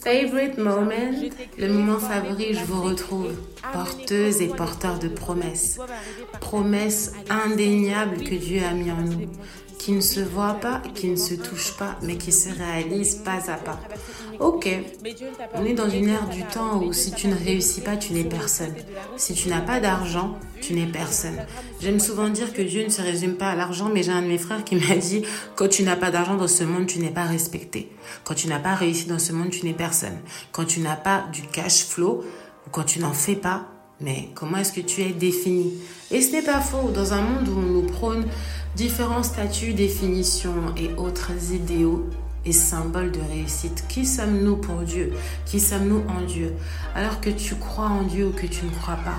Favorite moment, le moment favori, je vous retrouve. porteuse et porteur de promesses. Promesses indéniables que Dieu a mis en nous qui ne se voit pas, qui ne se touche pas, mais qui se réalise pas à pas. Ok, on est dans une ère du temps où si tu ne réussis pas, tu n'es personne. Si tu n'as pas d'argent, tu n'es personne. J'aime souvent dire que Dieu ne se résume pas à l'argent, mais j'ai un de mes frères qui m'a dit, quand tu n'as pas d'argent dans ce monde, tu n'es pas respecté. Quand tu n'as pas réussi dans ce monde, tu n'es personne. Quand tu n'as pas du cash flow, ou quand tu n'en fais pas, mais comment est-ce que tu es défini? Et ce n'est pas faux. Dans un monde où on nous prône différents statuts, définitions et autres idéaux et symboles de réussite, qui sommes-nous pour Dieu? Qui sommes-nous en Dieu? Alors que tu crois en Dieu ou que tu ne crois pas?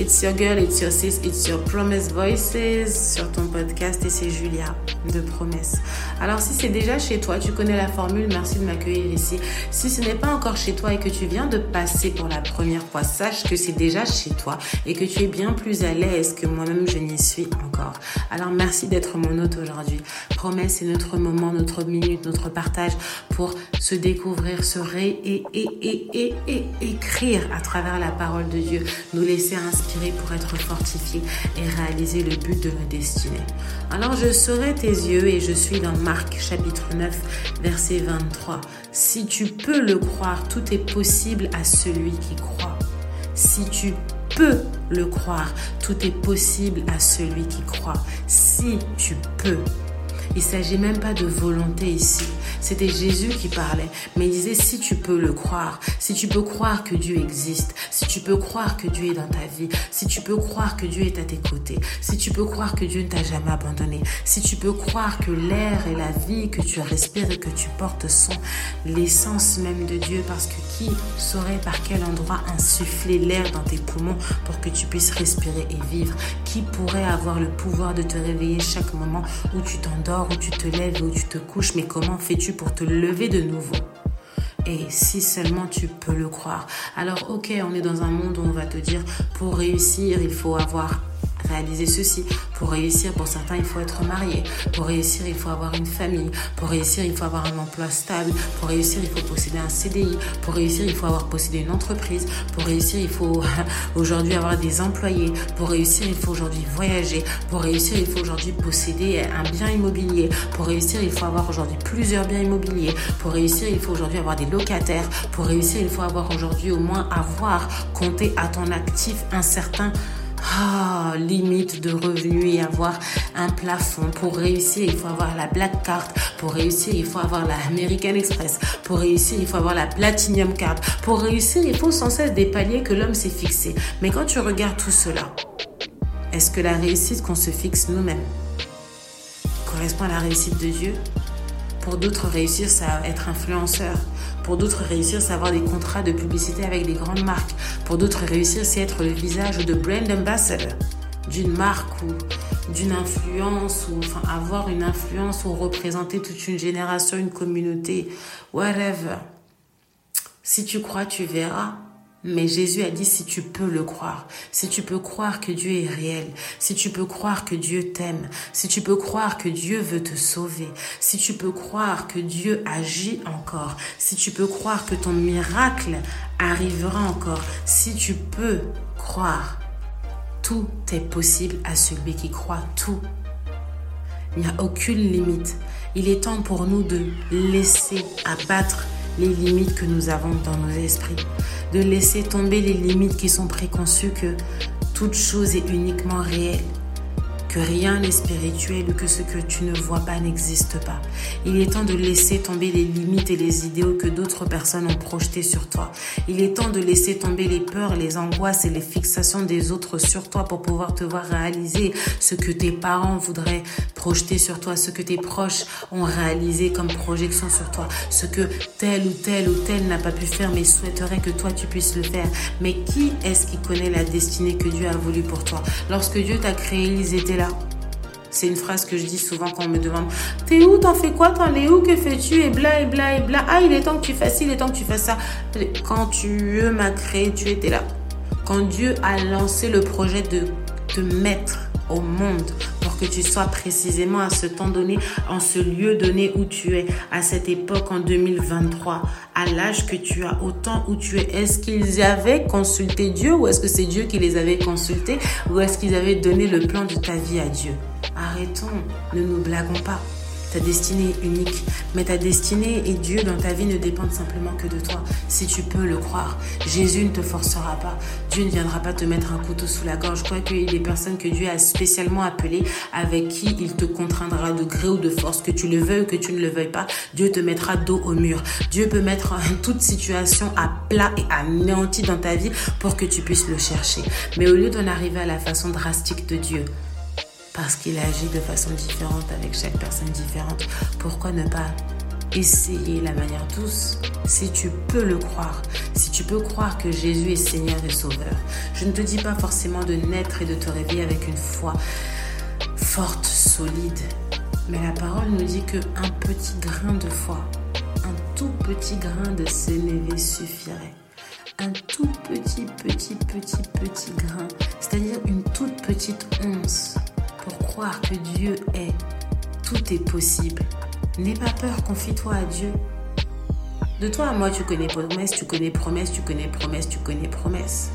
It's your girl, it's your sis, it's your promise voices sur ton podcast et c'est Julia de promesse. Alors si c'est déjà chez toi, tu connais la formule, merci de m'accueillir ici. Si ce n'est pas encore chez toi et que tu viens de passer pour la première fois, sache que c'est déjà chez toi et que tu es bien plus à l'aise que moi-même je n'y suis encore. Alors merci d'être mon hôte aujourd'hui. Promesse, c'est notre moment, notre minute, notre partage pour se découvrir, se ré et, et, et, et, écrire à travers la parole de Dieu, nous laisser inspirer pour être fortifié et réaliser le but de nos destinées. Alors je serai tes yeux et je suis dans Marc chapitre 9 verset 23. Si tu peux le croire, tout est possible à celui qui croit. Si tu peux le croire, tout est possible à celui qui croit. Si tu peux. Il s'agit même pas de volonté ici. C'était Jésus qui parlait, mais il disait si tu peux le croire, si tu peux croire que Dieu existe, si tu peux croire que Dieu est dans ta vie, si tu peux croire que Dieu est à tes côtés, si tu peux croire que Dieu ne t'a jamais abandonné, si tu peux croire que l'air et la vie que tu respires et que tu portes sont l'essence même de Dieu, parce que qui saurait par quel endroit insuffler l'air dans tes poumons pour que tu puisses respirer et vivre? Qui pourrait avoir le pouvoir de te réveiller chaque moment où tu t'endors, où tu te lèves, où tu te couches, mais comment fais-tu pour te lever de nouveau? Et si seulement tu peux le croire. Alors ok, on est dans un monde où on va te dire, pour réussir, il faut avoir réaliser ceci. Pour réussir, pour certains, il faut être marié. Pour réussir, il faut avoir une famille. Pour réussir, il faut avoir un emploi stable. Pour réussir, il faut posséder un CDI. Pour réussir, il faut avoir possédé une entreprise. Pour réussir, il faut aujourd'hui avoir des employés. Pour réussir, il faut aujourd'hui voyager. Pour réussir, il faut aujourd'hui posséder un bien immobilier. Pour réussir, il faut avoir aujourd'hui plusieurs biens immobiliers. Pour réussir, il faut aujourd'hui avoir des locataires. Pour réussir, il faut avoir aujourd'hui au moins avoir compté à ton actif un certain ah, limite de revenus et avoir un plafond. Pour réussir, il faut avoir la Black Card. Pour réussir, il faut avoir la American Express. Pour réussir, il faut avoir la Platinum Card. Pour réussir, il faut sans cesse des paliers que l'homme s'est fixé. Mais quand tu regardes tout cela, est-ce que la réussite qu'on se fixe nous-mêmes correspond à la réussite de Dieu? Pour d'autres, réussir, va être influenceur. Pour d'autres, réussir, c'est avoir des contrats de publicité avec des grandes marques. Pour d'autres, réussir, c'est être le visage de brand ambassador d'une marque ou d'une influence ou enfin avoir une influence ou représenter toute une génération, une communauté, whatever. Si tu crois, tu verras. Mais Jésus a dit si tu peux le croire, si tu peux croire que Dieu est réel, si tu peux croire que Dieu t'aime, si tu peux croire que Dieu veut te sauver, si tu peux croire que Dieu agit encore, si tu peux croire que ton miracle arrivera encore, si tu peux croire, tout est possible à celui qui croit tout. Il n'y a aucune limite. Il est temps pour nous de laisser abattre les limites que nous avons dans nos esprits, de laisser tomber les limites qui sont préconçues que toute chose est uniquement réelle que rien n'est spirituel ou que ce que tu ne vois pas n'existe pas. Il est temps de laisser tomber les limites et les idéaux que d'autres personnes ont projetés sur toi. Il est temps de laisser tomber les peurs, les angoisses et les fixations des autres sur toi pour pouvoir te voir réaliser ce que tes parents voudraient projeter sur toi, ce que tes proches ont réalisé comme projection sur toi, ce que tel ou tel ou tel n'a pas pu faire mais souhaiterait que toi tu puisses le faire. Mais qui est-ce qui connaît la destinée que Dieu a voulu pour toi? Lorsque Dieu t'a créé, ils étaient C'est une phrase que je dis souvent quand on me demande T'es où T'en fais quoi T'en es où Que fais-tu Et bla et bla et bla. Ah, il est temps que tu fasses il est temps que tu fasses ça. Quand Dieu m'a créé, tu étais là. Quand Dieu a lancé le projet de te mettre au monde que tu sois précisément à ce temps donné, en ce lieu donné où tu es, à cette époque en 2023, à l'âge que tu as, au temps où tu es. Est-ce qu'ils avaient consulté Dieu ou est-ce que c'est Dieu qui les avait consultés ou est-ce qu'ils avaient donné le plan de ta vie à Dieu? Arrêtons, ne nous blaguons pas. Ta destinée est unique, mais ta destinée et Dieu dans ta vie ne dépendent simplement que de toi. Si tu peux le croire, Jésus ne te forcera pas. Dieu ne viendra pas te mettre un couteau sous la gorge. Crois qu'il y a des personnes que Dieu a spécialement appelées avec qui il te contraindra de gré ou de force, que tu le veuilles ou que tu ne le veuilles pas. Dieu te mettra dos au mur. Dieu peut mettre toute situation à plat et anéanti dans ta vie pour que tu puisses le chercher. Mais au lieu d'en arriver à la façon drastique de Dieu, parce qu'il agit de façon différente avec chaque personne différente. Pourquoi ne pas essayer la manière douce? Si tu peux le croire, si tu peux croire que Jésus est Seigneur et Sauveur. Je ne te dis pas forcément de naître et de te réveiller avec une foi forte, solide, mais la parole nous dit que un petit grain de foi, un tout petit grain de sénévé suffirait. Un tout petit, petit, petit, petit grain, c'est-à-dire une toute petite once croire que Dieu est, tout est possible. N'aie pas peur, confie-toi à Dieu. De toi à moi, tu connais promesse, tu connais promesse, tu connais promesse, tu connais promesse.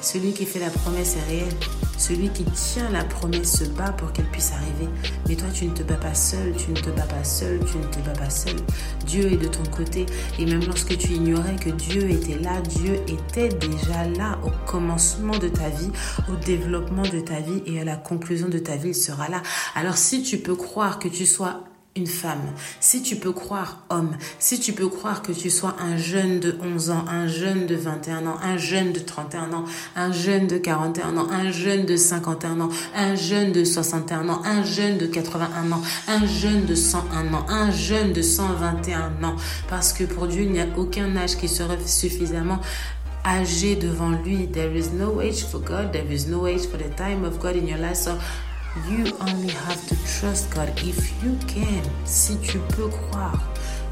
Celui qui fait la promesse est réel. Celui qui tient la promesse se bat pour qu'elle puisse arriver. Mais toi, tu ne te bats pas seul, tu ne te bats pas seul, tu ne te bats pas seul. Dieu est de ton côté. Et même lorsque tu ignorais que Dieu était là, Dieu était déjà là au commencement de ta vie, au développement de ta vie et à la conclusion de ta vie, il sera là. Alors si tu peux croire que tu sois une femme, si tu peux croire homme, si tu peux croire que tu sois un jeune de 11 ans, un jeune de 21 ans, un jeune de 31 ans, un jeune de 41 ans, un jeune de 51 ans, un jeune de 61 ans, un jeune de 81 ans, un jeune de 101 ans, un jeune de 121 ans, parce que pour Dieu, il n'y a aucun âge qui serait suffisamment âgé devant lui. There is no age for God. There is no age for the time of God in your life. So You only have to trust God if you can. Si tu peux croire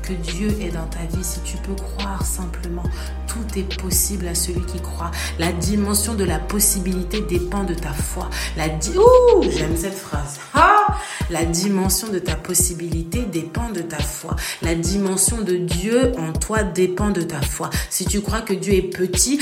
que Dieu est dans ta vie, si tu peux croire simplement, tout est possible à celui qui croit. La dimension de la possibilité dépend de ta foi. La Ouh, j'aime cette phrase. Ah la dimension de ta possibilité dépend de ta foi. La dimension de Dieu en toi dépend de ta foi. Si tu crois que Dieu est petit,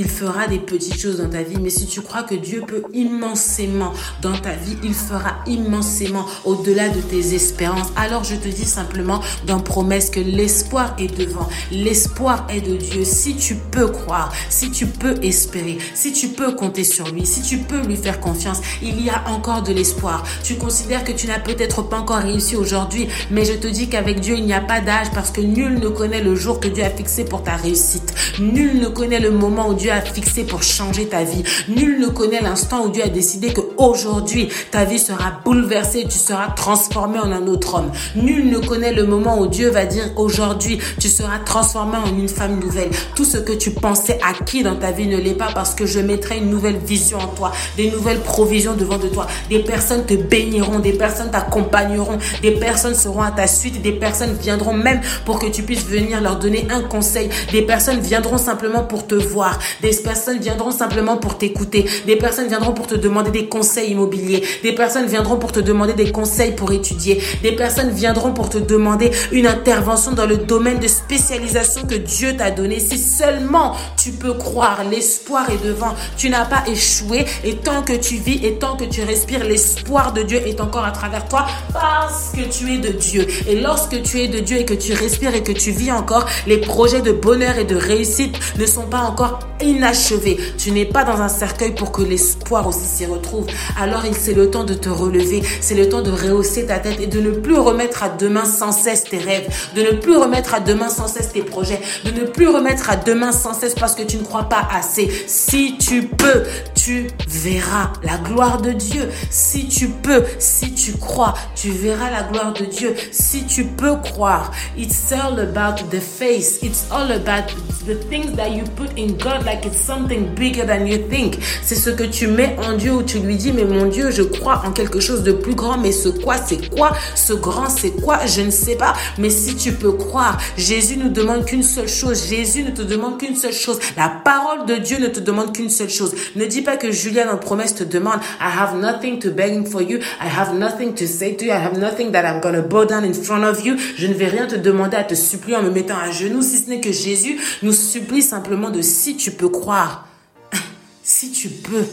il fera des petites choses dans ta vie. Mais si tu crois que Dieu peut immensément dans ta vie, il fera immensément au-delà de tes espérances. Alors je te dis simplement dans promesse que l'espoir est devant. L'espoir est de Dieu. Si tu peux croire, si tu peux espérer, si tu peux compter sur lui, si tu peux lui faire confiance, il y a encore de l'espoir. Tu considères que tu n'as peut-être pas encore réussi aujourd'hui, mais je te dis qu'avec Dieu, il n'y a pas d'âge parce que nul ne connaît le jour que Dieu a fixé pour ta réussite. Nul ne connaît le moment où Dieu fixé pour changer ta vie. Nul ne connaît l'instant où Dieu a décidé que aujourd'hui ta vie sera bouleversée, tu seras transformé en un autre homme. Nul ne connaît le moment où Dieu va dire aujourd'hui tu seras transformé en une femme nouvelle. Tout ce que tu pensais acquis dans ta vie ne l'est pas parce que je mettrai une nouvelle vision en toi, des nouvelles provisions devant de toi. Des personnes te béniront, des personnes t'accompagneront, des personnes seront à ta suite, des personnes viendront même pour que tu puisses venir leur donner un conseil. Des personnes viendront simplement pour te voir. Des personnes viendront simplement pour t'écouter. Des personnes viendront pour te demander des conseils immobiliers. Des personnes viendront pour te demander des conseils pour étudier. Des personnes viendront pour te demander une intervention dans le domaine de spécialisation que Dieu t'a donné. Si seulement tu peux croire, l'espoir est devant. Tu n'as pas échoué et tant que tu vis et tant que tu respires, l'espoir de Dieu est encore à travers toi parce que tu es de Dieu. Et lorsque tu es de Dieu et que tu respires et que tu vis encore, les projets de bonheur et de réussite ne sont pas encore inachevé. Tu n'es pas dans un cercueil pour que l'espoir aussi s'y retrouve. Alors c'est le temps de te relever, c'est le temps de rehausser ta tête et de ne plus remettre à demain sans cesse tes rêves, de ne plus remettre à demain sans cesse tes projets, de ne plus remettre à demain sans cesse parce que tu ne crois pas assez. Si tu peux, tu verras la gloire de Dieu. Si tu peux, si tu crois, tu verras la gloire de Dieu. Si tu peux croire, it's all about the face. It's all about the things that you put in God like it's something bigger than you think. C'est ce que tu mets en Dieu où tu lui dis, mais mon Dieu, je crois en quelque chose de plus grand, mais ce quoi, c'est quoi? Ce grand, c'est quoi? Je ne sais pas. Mais si tu peux croire, Jésus nous demande qu'une seule chose. Jésus ne te demande qu'une seule chose. La parole de Dieu ne te demande qu'une seule chose. Ne dis pas que Julia dans promesse te demande, I have nothing to beg for you, I have nothing to say to you, I have nothing that I'm gonna bow down in front of you. Je ne vais rien te demander à te supplier en me mettant à genoux, si ce n'est que Jésus nous supplie simplement de si tu peux croire. si tu peux.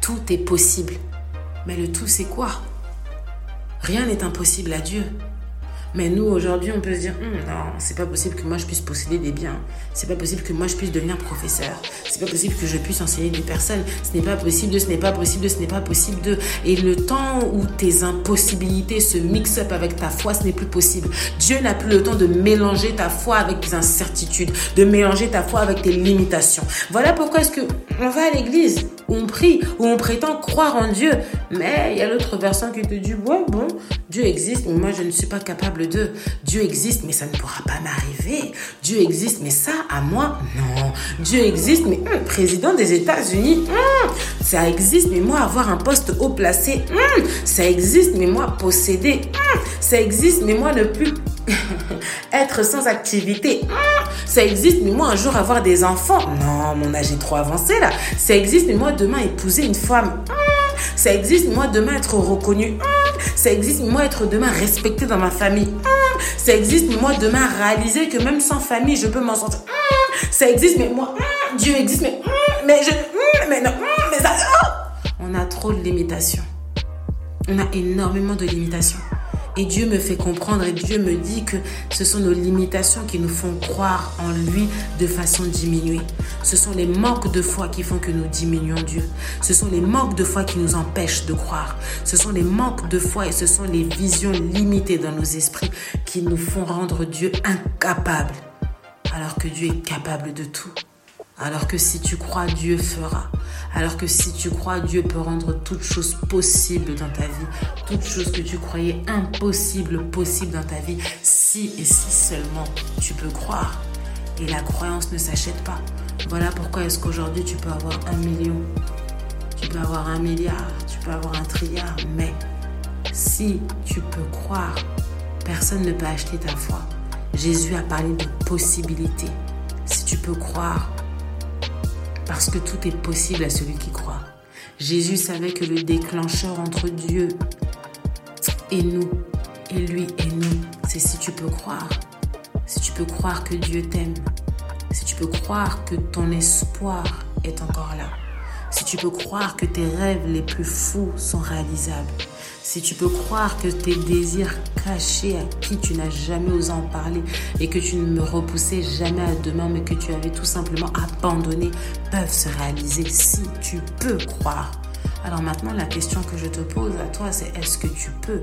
Tout est possible. Mais le tout, c'est quoi? Rien n'est impossible à Dieu. Mais nous, aujourd'hui, on peut se dire, hum, non, c'est pas possible que moi je puisse posséder des biens. C'est pas possible que moi je puisse devenir professeur. C'est pas possible que je puisse enseigner des personnes. Ce n'est pas possible de, ce n'est pas possible de, ce n'est pas possible de. Et le temps où tes impossibilités se mixent avec ta foi, ce n'est plus possible. Dieu n'a plus le temps de mélanger ta foi avec tes incertitudes, de mélanger ta foi avec tes limitations. Voilà pourquoi est-ce que on va à l'église, on prie, où on prétend croire en Dieu. Mais il y a l'autre version qui te dit, ouais, bon, Dieu existe, mais moi je ne suis pas capable de Dieu existe, mais ça ne pourra pas m'arriver. Dieu existe, mais ça, à moi, non. Dieu existe, mais hum, président des États-Unis, hum, ça existe, mais moi, avoir un poste haut placé, hum, ça existe, mais moi, posséder, ça existe, mais moi, ne plus être sans activité, ça existe, mais moi, un jour, avoir des enfants, non, mon âge est trop avancé là. Ça existe, mais moi, demain, épouser une femme, ça existe, moi, demain, être reconnu. Ça existe, moi, être demain respecté dans ma famille. Ça existe, moi, demain, réaliser que même sans famille, je peux m'en sortir. Ça existe, mais moi, Dieu existe, mais, mais je, mais non, mais ça, on a trop de limitations. On a énormément de limitations. Et Dieu me fait comprendre et Dieu me dit que ce sont nos limitations qui nous font croire en lui de façon diminuée. Ce sont les manques de foi qui font que nous diminuons Dieu. Ce sont les manques de foi qui nous empêchent de croire. Ce sont les manques de foi et ce sont les visions limitées dans nos esprits qui nous font rendre Dieu incapable. Alors que Dieu est capable de tout. Alors que si tu crois, Dieu fera. Alors que si tu crois, Dieu peut rendre toutes choses possibles dans ta vie. Toutes choses que tu croyais impossibles, possibles dans ta vie. Si et si seulement tu peux croire. Et la croyance ne s'achète pas. Voilà pourquoi est-ce qu'aujourd'hui tu peux avoir un million. Tu peux avoir un milliard. Tu peux avoir un trilliard. Mais si tu peux croire, personne ne peut acheter ta foi. Jésus a parlé de possibilités. Si tu peux croire, parce que tout est possible à celui qui croit. Jésus savait que le déclencheur entre Dieu et nous, et lui et nous, c'est si tu peux croire. Si tu peux croire que Dieu t'aime. Si tu peux croire que ton espoir est encore là. Si tu peux croire que tes rêves les plus fous sont réalisables si tu peux croire que tes désirs cachés à qui tu n'as jamais osé en parler et que tu ne me repoussais jamais à demain, mais que tu avais tout simplement abandonné, peuvent se réaliser si tu peux croire. Alors maintenant, la question que je te pose à toi, c'est est-ce que tu peux?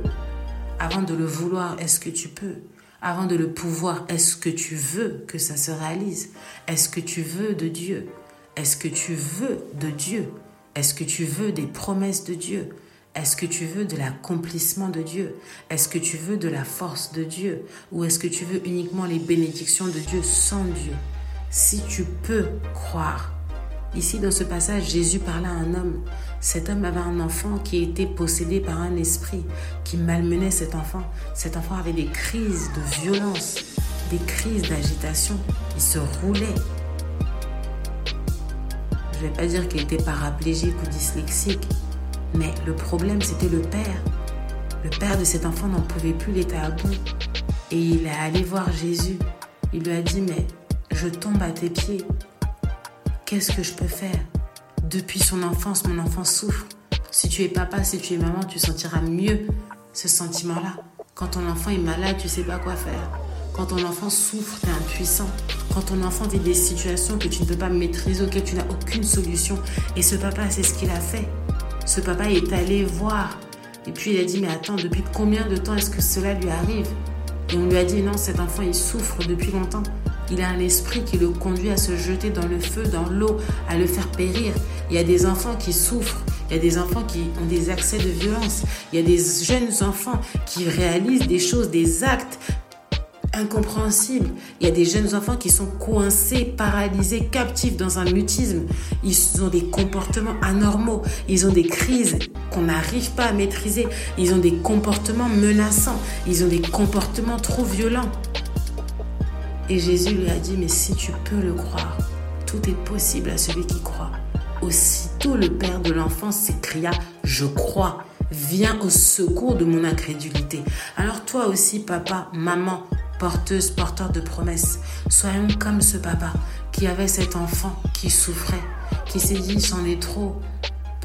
Avant de le vouloir, est-ce que tu peux? Avant de le pouvoir, est-ce que tu veux que ça se réalise? Est-ce que tu veux de Dieu? Est-ce que tu veux de Dieu? Est-ce que tu veux des promesses de Dieu? Est-ce que tu veux de l'accomplissement de Dieu? Est-ce que tu veux de la force de Dieu? Ou est-ce que tu veux uniquement les bénédictions de Dieu sans Dieu? Si tu peux croire. Ici, dans ce passage, Jésus parlait à un homme. Cet homme avait un enfant qui était possédé par un esprit qui malmenait cet enfant. Cet enfant avait des crises de violence, des crises d'agitation. Il se roulait. Je ne vais pas dire qu'il était paraplégique ou dyslexique, mais le problème, c'était le père. Le père de cet enfant n'en pouvait plus, il était à bout. Et il est allé voir Jésus. Il lui a dit, mais je tombe à tes pieds. Qu'est-ce que je peux faire? Depuis son enfance, mon enfant souffre. Si tu es papa, si tu es maman, tu sentiras mieux ce sentiment-là. Quand ton enfant est malade, tu sais pas quoi faire. Quand ton enfant souffre, tu es impuissant. Quand ton enfant vit des situations que tu ne peux pas maîtriser, auxquelles tu n'as aucune solution. Et ce papa, c'est ce qu'il a fait. Ce papa est allé voir. Et puis il a dit, mais attends, depuis combien de temps est-ce que cela lui arrive? Et on lui a dit, non, cet enfant, il souffre depuis longtemps. Il a un esprit qui le conduit à se jeter dans le feu, dans l'eau, à le faire périr. Il y a des enfants qui souffrent. Il y a des enfants qui ont des accès de violence. Il y a des jeunes enfants qui réalisent des choses, des actes incompréhensible. Il y a des jeunes enfants qui sont coincés, paralysés, captifs dans un mutisme. Ils ont des comportements anormaux. Ils ont des crises qu'on n'arrive pas à maîtriser. Ils ont des comportements menaçants. Ils ont des comportements trop violents. Et Jésus lui a dit, mais si tu peux le croire, tout est possible à celui qui croit. Aussitôt le père de l'enfant s'écria, je crois, viens au secours de mon incrédulité. Alors toi aussi, papa, maman, porteuse, porteur de promesses, soyons comme ce papa qui avait cet enfant qui souffrait, qui s'est dit, c'en est trop,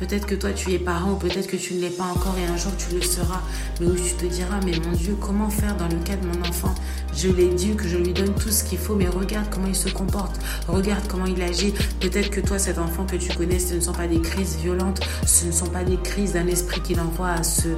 Peut-être que toi tu es parent peut-être que tu ne l'es pas encore et un jour tu le seras. Mais où tu te diras, mais mon Dieu, comment faire dans le cas de mon enfant? Je l'ai dit que je lui donne tout ce qu'il faut, mais regarde comment il se comporte, regarde comment il agit. Peut-être que toi, cet enfant que tu connais, ce ne sont pas des crises violentes, ce ne sont pas des crises d'un esprit qui l'envoie à se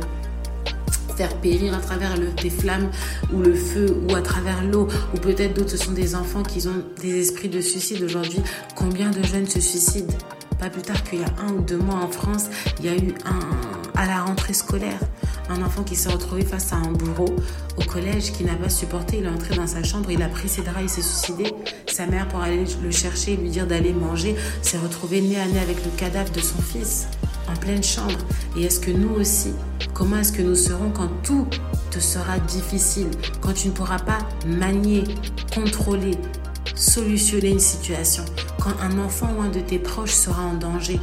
faire périr à travers le, des flammes ou le feu ou à travers l'eau ou peut-être d'autres ce sont des enfants qui ont des esprits de suicide aujourd'hui combien de jeunes se suicident? Pas plus tard qu'il y a un ou deux mois en France, il y a eu un, à la rentrée scolaire, un enfant qui s'est retrouvé face à un bourreau au collège qui n'a pas supporté. Il est entré dans sa chambre, il a pris ses draps, il s'est suicidé. Sa mère, pour aller le chercher et lui dire d'aller manger, s'est retrouvée nez à nez avec le cadavre de son fils en pleine chambre. Et est-ce que nous aussi, comment est-ce que nous serons quand tout te sera difficile, quand tu ne pourras pas manier, contrôler, solutionner une situation, quand un enfant ou un de tes proches sera en danger,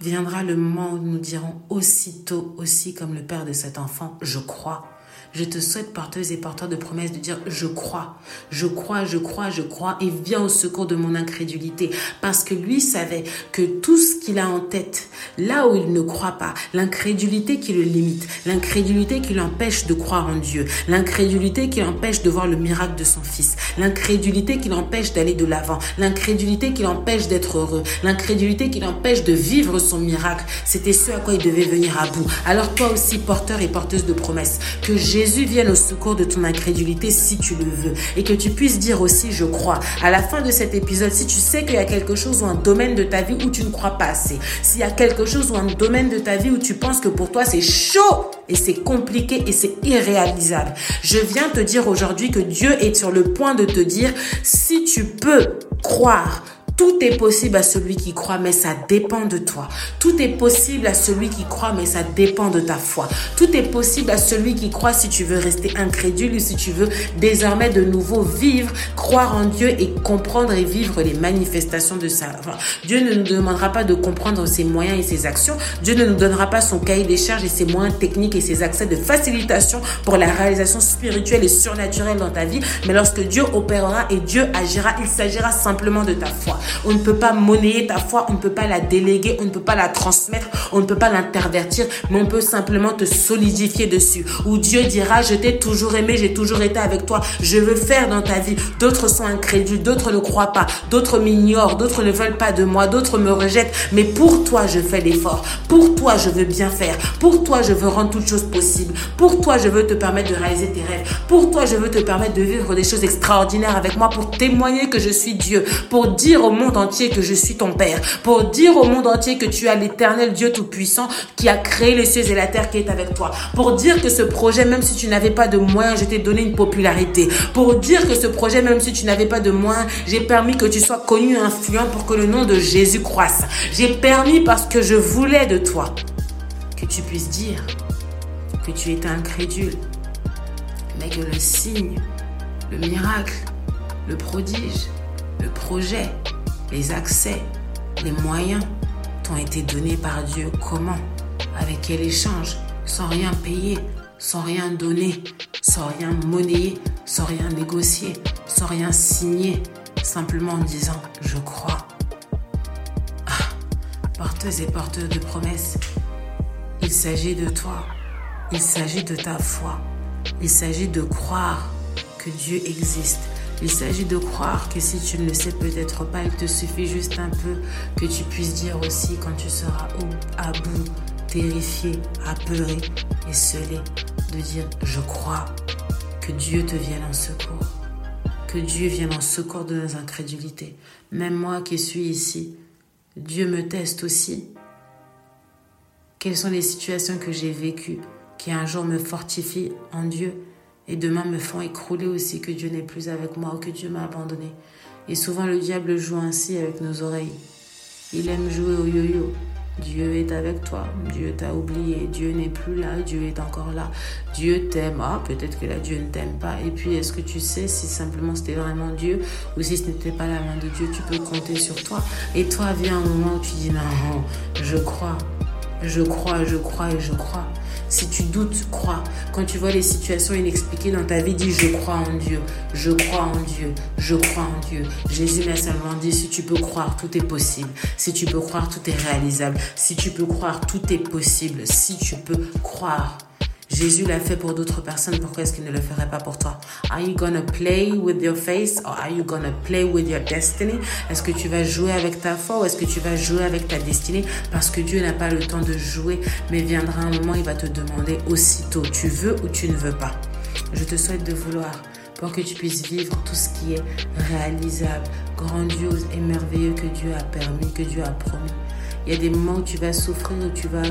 viendra le moment où nous dirons aussitôt, aussi comme le père de cet enfant, je crois. Je te souhaite, porteuse et porteur de promesses, de dire je crois, je crois, je crois, je crois, et viens au secours de mon incrédulité. Parce que lui savait que tout ce qu'il a en tête, là où il ne croit pas, l'incrédulité qui le limite, l'incrédulité qui l'empêche de croire en Dieu, l'incrédulité qui l'empêche de voir le miracle de son fils, l'incrédulité qui l'empêche d'aller de l'avant, l'incrédulité qui l'empêche d'être heureux, l'incrédulité qui l'empêche de vivre son miracle, c'était ce à quoi il devait venir à bout. Alors toi aussi, porteur et porteuse de promesses, que j'ai Jésus vienne au secours de ton incrédulité si tu le veux. Et que tu puisses dire aussi, je crois. À la fin de cet épisode, si tu sais qu'il y a quelque chose ou un domaine de ta vie où tu ne crois pas assez, s'il y a quelque chose ou un domaine de ta vie où tu penses que pour toi c'est chaud et c'est compliqué et c'est irréalisable, je viens te dire aujourd'hui que Dieu est sur le point de te dire, si tu peux croire, tout est possible à celui qui croit, mais ça dépend de toi. Tout est possible à celui qui croit, mais ça dépend de ta foi. Tout est possible à celui qui croit si tu veux rester incrédule ou si tu veux désormais de nouveau vivre, croire en Dieu et comprendre et vivre les manifestations de sa. Enfin, Dieu ne nous demandera pas de comprendre ses moyens et ses actions. Dieu ne nous donnera pas son cahier des charges et ses moyens techniques et ses accès de facilitation pour la réalisation spirituelle et surnaturelle dans ta vie. Mais lorsque Dieu opérera et Dieu agira, il s'agira simplement de ta foi. On ne peut pas monnayer ta foi, on ne peut pas la déléguer, on ne peut pas la transmettre, on ne peut pas l'intervertir, mais on peut simplement te solidifier dessus. Où Dieu dira, je t'ai toujours aimé, j'ai toujours été avec toi, je veux faire dans ta vie. D'autres sont incrédules, d'autres ne croient pas, d'autres m'ignorent, d'autres ne veulent pas de moi, d'autres me rejettent, mais pour toi, je fais l'effort. Pour toi, je veux bien faire. Pour toi, je veux rendre toutes choses possibles. Pour toi, je veux te permettre de réaliser tes rêves. Pour toi, je veux te permettre de vivre des choses extraordinaires avec moi pour témoigner que je suis Dieu, pour dire au monde entier que je suis ton Père, pour dire au monde entier que tu as l'éternel Dieu Tout-Puissant qui a créé les cieux et la terre qui est avec toi, pour dire que ce projet, même si tu n'avais pas de moyens, je t'ai donné une popularité, pour dire que ce projet, même si tu n'avais pas de moyens, j'ai permis que tu sois connu influent pour que le nom de Jésus croisse. J'ai permis parce que je voulais de toi que tu puisses dire que tu étais incrédule, mais que le signe, le miracle, le prodige, le projet, les accès, les moyens t'ont été donnés par Dieu. Comment? Avec quel échange? Sans rien payer, sans rien donner, sans rien monnayer, sans rien négocier, sans rien signer, simplement en disant je crois. Ah, porteuse et porteur de promesses, il s'agit de toi, il s'agit de ta foi, il s'agit de croire que Dieu existe il s'agit de croire que si tu ne le sais peut-être pas, il te suffit juste un peu que tu puisses dire aussi quand tu seras à bout, terrifié, apeuré et scellé, de dire je crois que Dieu te vienne en secours, que Dieu vienne en secours de nos incrédulités. Même moi qui suis ici, Dieu me teste aussi. Quelles sont les situations que j'ai vécues qui un jour me fortifient en Dieu? Et demain me font écrouler aussi que Dieu n'est plus avec moi ou que Dieu m'a abandonné. Et souvent le diable joue ainsi avec nos oreilles. Il aime jouer au yo-yo. Dieu est avec toi. Dieu t'a oublié. Dieu n'est plus là. Dieu est encore là. Dieu t'aime. Ah, peut-être que là, Dieu ne t'aime pas. Et puis, est-ce que tu sais si simplement c'était vraiment Dieu ou si ce n'était pas la main de Dieu, tu peux compter sur toi. Et toi, vient un moment où tu dis, non, je crois. Je crois, je crois et je crois. Si tu doutes, crois. Quand tu vois les situations inexpliquées dans ta vie, dis je crois en Dieu, je crois en Dieu, je crois en Dieu. Jésus m'a seulement dit si tu peux croire, tout est possible. Si tu peux croire, tout est réalisable. Si tu peux croire, tout est possible. Si tu peux croire. Jésus l'a fait pour d'autres personnes, pourquoi est-ce qu'il ne le ferait pas pour toi? Are you gonna play with your face or are you gonna play with your destiny? Est-ce que tu vas jouer avec ta foi ou est-ce que tu vas jouer avec ta destinée? Parce que Dieu n'a pas le temps de jouer, mais viendra un moment, il va te demander aussitôt, tu veux ou tu ne veux pas. Je te souhaite de vouloir pour que tu puisses vivre tout ce qui est réalisable, grandiose et merveilleux que Dieu a permis, que Dieu a promis. Il y a des moments où tu vas souffrir, où tu vas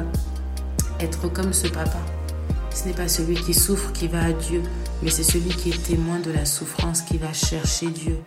être comme ce papa ce n'est pas celui qui souffre qui va à Dieu, mais c'est celui qui est témoin de la souffrance qui va chercher Dieu.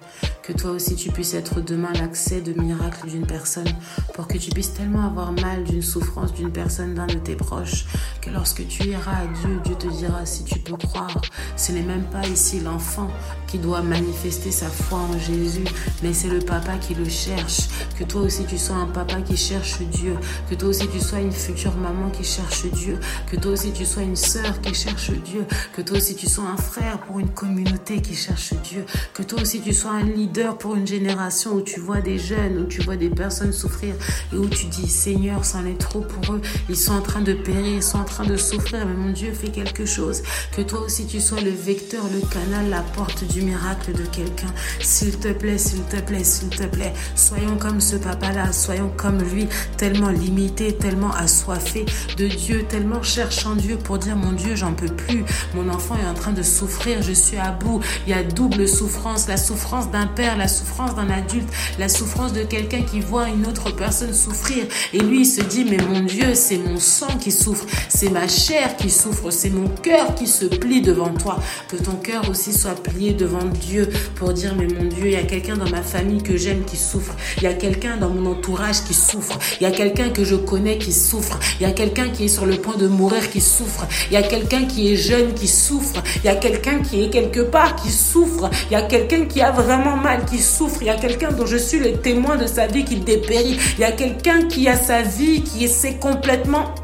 Que toi aussi tu puisses être demain l'accès de miracle d'une personne pour que tu puisses tellement avoir mal d'une souffrance d'une personne, d'un de tes proches, que lorsque tu iras à Dieu, Dieu te dira si tu peux croire. Ce n'est même pas ici l'enfant qui doit manifester sa foi en Jésus, mais c'est le papa qui le cherche. Que toi aussi tu sois un papa qui cherche Dieu. Que toi aussi tu sois une future maman qui cherche Dieu. Que toi aussi tu sois une sœur qui cherche Dieu. Que toi aussi tu sois un frère pour une communauté qui cherche Dieu. Que toi aussi tu sois un leader pour une génération où tu vois des jeunes, où tu vois des personnes souffrir et où tu dis Seigneur, c'en est trop pour eux. Ils sont en train de périr, ils sont en train de souffrir, mais mon Dieu fait quelque chose. Que toi aussi tu sois le vecteur, le canal, la porte du miracle de quelqu'un. S'il te plaît, s'il te plaît, s'il te plaît, soyons comme ce papa-là, soyons comme lui, tellement limité, tellement assoiffé de Dieu, tellement cherchant Dieu pour dire mon Dieu, j'en peux plus. Mon enfant est en train de souffrir, je suis à bout. Il y a double souffrance, la souffrance d'un père la souffrance d'un adulte, la souffrance de quelqu'un qui voit une autre personne souffrir. Et lui, il se dit, mais mon Dieu, c'est mon sang qui souffre, c'est ma chair qui souffre, c'est mon cœur qui se plie devant toi. Que ton cœur aussi soit plié devant Dieu pour dire, mais mon Dieu, il y a quelqu'un dans ma famille que j'aime qui souffre. Il y a quelqu'un dans mon entourage qui souffre. Il y a quelqu'un que je connais qui souffre. Il y a quelqu'un qui est sur le point de mourir qui souffre. Il y a quelqu'un qui est jeune qui souffre. Il y a quelqu'un qui est quelque part qui souffre. Il y a quelqu'un qui a vraiment mal qui souffre. Il y a quelqu'un dont je suis le témoin de sa vie qui dépérit. Il y a quelqu'un qui a sa vie qui essaie complètement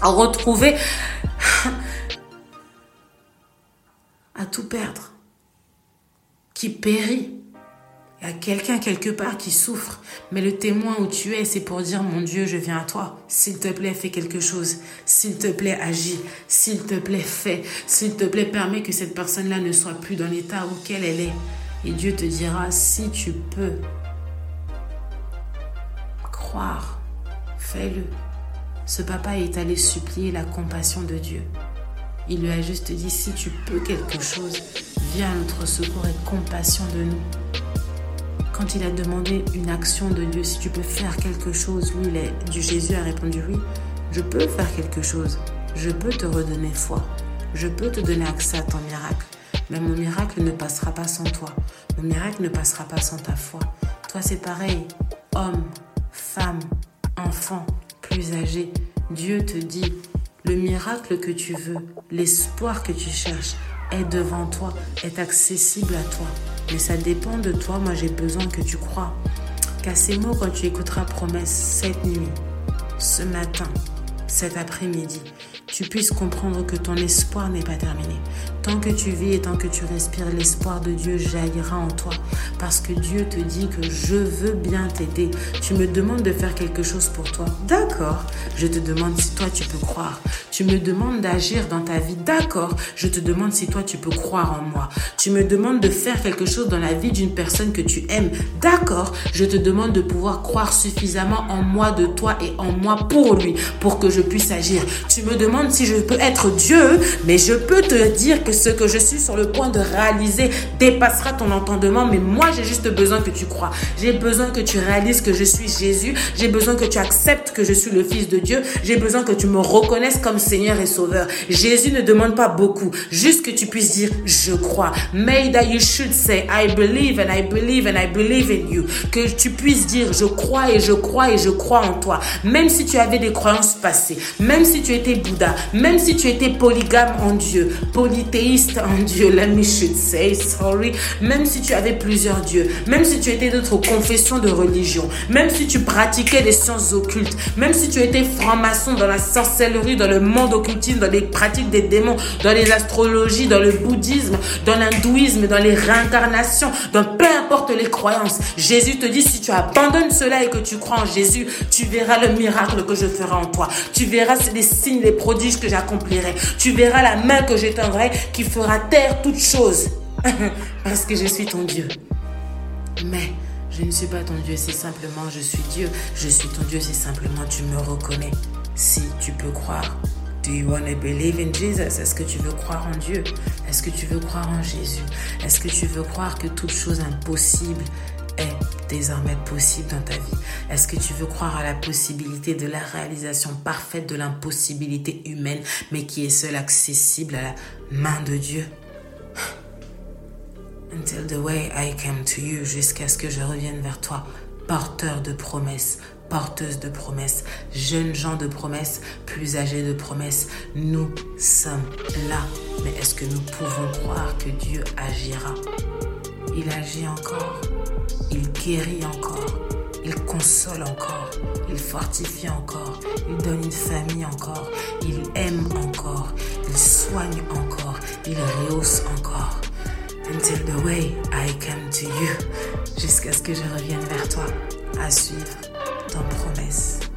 à retrouver, à tout perdre, qui périt. Il y a quelqu'un quelque part qui souffre, mais le témoin où tu es, c'est pour dire, mon Dieu, je viens à toi. S'il te plaît, fais quelque chose. S'il te plaît, agis. S'il te plaît, fais. S'il te plaît, permets que cette personne-là ne soit plus dans l'état auquel elle est. Et Dieu te dira, si tu peux croire, fais-le. Ce papa est allé supplier la compassion de Dieu. Il lui a juste dit, si tu peux quelque chose, viens à notre secours et compassion de nous. Quand il a demandé une action de Dieu, si tu peux faire quelque chose, lui, du Jésus a répondu, oui, je peux faire quelque chose. Je peux te redonner foi. Je peux te donner accès à ton miracle. Mais mon miracle ne passera pas sans toi. Mon miracle ne passera pas sans ta foi. Toi, c'est pareil. Homme, femme, enfant, plus âgé. Dieu te dit, le miracle que tu veux, l'espoir que tu cherches est devant toi, est accessible à toi. Mais ça dépend de toi. Moi, j'ai besoin que tu crois. Qu'à ces mots, quand tu écouteras promesse cette nuit, ce matin, cet après-midi, tu puisses comprendre que ton espoir n'est pas terminé. Tant que tu vis et tant que tu respires, l'espoir de Dieu jaillira en toi. Parce que Dieu te dit que je veux bien t'aider. Tu me demandes de faire quelque chose pour toi. D'accord. Je te demande si toi tu peux croire. Tu me demandes d'agir dans ta vie. D'accord. Je te demande si toi tu peux croire en moi. Tu me demandes de faire quelque chose dans la vie d'une personne que tu aimes. D'accord. Je te demande de pouvoir croire suffisamment en moi, de toi et en moi pour lui, pour que je puisse agir. Tu me demandes si je peux être Dieu, mais je peux te dire que ce que je suis sur le point de réaliser dépassera ton entendement, mais moi j'ai juste besoin que tu crois. J'ai besoin que tu réalises que je suis Jésus. J'ai besoin que tu acceptes que je suis le Fils de Dieu. J'ai besoin que tu me reconnaisses comme Seigneur et Sauveur. Jésus ne demande pas beaucoup, juste que tu puisses dire je crois. May that you should say I believe and I believe and I believe in you. Que tu puisses dire je crois et je crois et je crois en toi. Même si tu avais des croyances passées, même si tu étais Bouddha, même si tu étais polygame en Dieu, polythéiste en Dieu, let me should say sorry, même si tu avais plusieurs dieux, même si tu étais d'autres confessions de religion, même si tu pratiquais des sciences occultes, même si tu étais franc-maçon dans la sorcellerie, dans le monde occultisme, dans les pratiques des démons, dans les astrologies, dans le bouddhisme, dans l'hindouisme, dans les réincarnations, dans peu importe les croyances. Jésus te dit, si tu abandonnes cela et que tu crois en Jésus, tu verras le miracle que je ferai en toi. Tu verras les signes, les prodiges que j'accomplirai. Tu verras la main que j'étendrai qui fera taire toutes choses. Parce que je suis ton Dieu. Mais je ne suis pas ton Dieu, c'est simplement je suis Dieu. Je suis ton Dieu, c'est simplement tu me reconnais. Si tu peux croire. Do you want to believe in Jesus? Est-ce que tu veux croire en Dieu? Est-ce que tu veux croire en Jésus? Est-ce que tu veux croire que toute chose impossible est désormais possible dans ta vie? Est-ce que tu veux croire à la possibilité de la réalisation parfaite de l'impossibilité humaine, mais qui est seule accessible à la main de Dieu? Until the way I came to you, jusqu'à ce que je revienne vers toi, porteur de promesses, porteuse de promesses, jeunes gens de promesses, plus âgés de promesses. Nous sommes là. Mais est-ce que nous pouvons croire que Dieu agira? Il agit encore? Il guérit encore. Il console encore. Il fortifie encore. Il donne une famille encore. Il aime encore. Il soigne encore. Il rehausse encore. Until the way I come to you. Jusqu'à ce que je revienne vers toi. À suivre. Ton promesse.